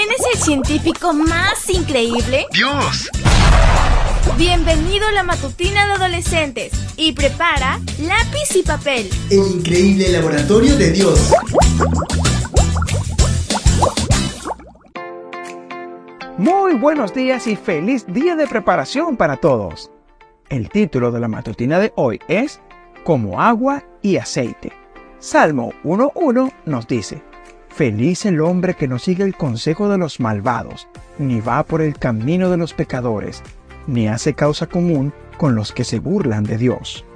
¿Quién es el científico más increíble? ¡Dios! Bienvenido a la matutina de adolescentes y prepara lápiz y papel. El increíble laboratorio de Dios. Muy buenos días y feliz día de preparación para todos. El título de la matutina de hoy es Como agua y aceite. Salmo 1.1 nos dice, Feliz el hombre que no sigue el consejo de los malvados, ni va por el camino de los pecadores, ni hace causa común con los que se burlan de Dios.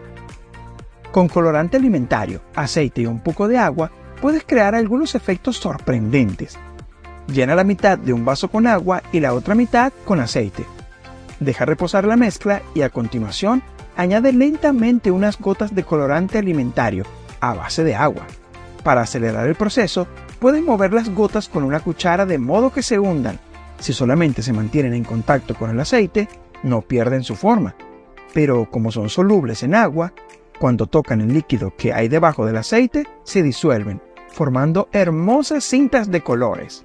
Con colorante alimentario, aceite y un poco de agua, puedes crear algunos efectos sorprendentes. Llena la mitad de un vaso con agua y la otra mitad con aceite. Deja reposar la mezcla y a continuación añade lentamente unas gotas de colorante alimentario a base de agua. Para acelerar el proceso, puedes mover las gotas con una cuchara de modo que se hundan. Si solamente se mantienen en contacto con el aceite, no pierden su forma, pero como son solubles en agua, cuando tocan el líquido que hay debajo del aceite, se disuelven, formando hermosas cintas de colores.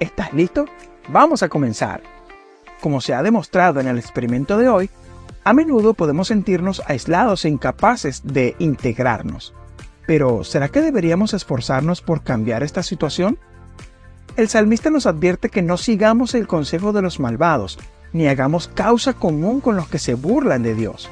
¿Estás listo? Vamos a comenzar. Como se ha demostrado en el experimento de hoy, a menudo podemos sentirnos aislados e incapaces de integrarnos. Pero, ¿será que deberíamos esforzarnos por cambiar esta situación? El salmista nos advierte que no sigamos el consejo de los malvados, ni hagamos causa común con los que se burlan de Dios.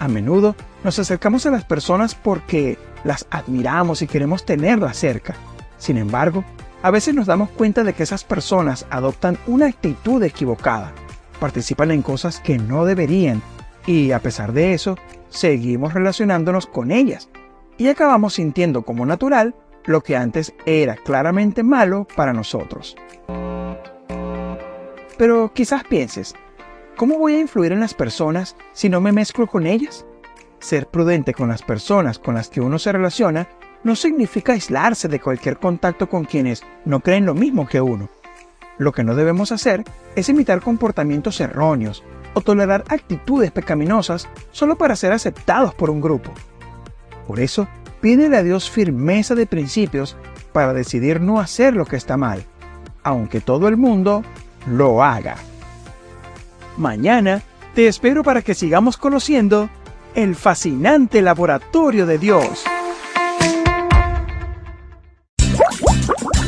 A menudo nos acercamos a las personas porque las admiramos y queremos tenerlas cerca. Sin embargo, a veces nos damos cuenta de que esas personas adoptan una actitud equivocada, participan en cosas que no deberían y a pesar de eso, seguimos relacionándonos con ellas y acabamos sintiendo como natural lo que antes era claramente malo para nosotros. Pero quizás pienses, ¿cómo voy a influir en las personas si no me mezclo con ellas? Ser prudente con las personas con las que uno se relaciona no significa aislarse de cualquier contacto con quienes no creen lo mismo que uno. Lo que no debemos hacer es imitar comportamientos erróneos o tolerar actitudes pecaminosas solo para ser aceptados por un grupo. Por eso, pídele a Dios firmeza de principios para decidir no hacer lo que está mal, aunque todo el mundo lo haga. Mañana te espero para que sigamos conociendo el fascinante laboratorio de Dios.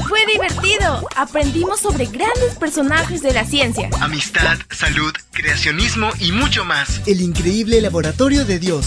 Fue divertido. Aprendimos sobre grandes personajes de la ciencia. Amistad, salud, creacionismo y mucho más. El increíble laboratorio de Dios.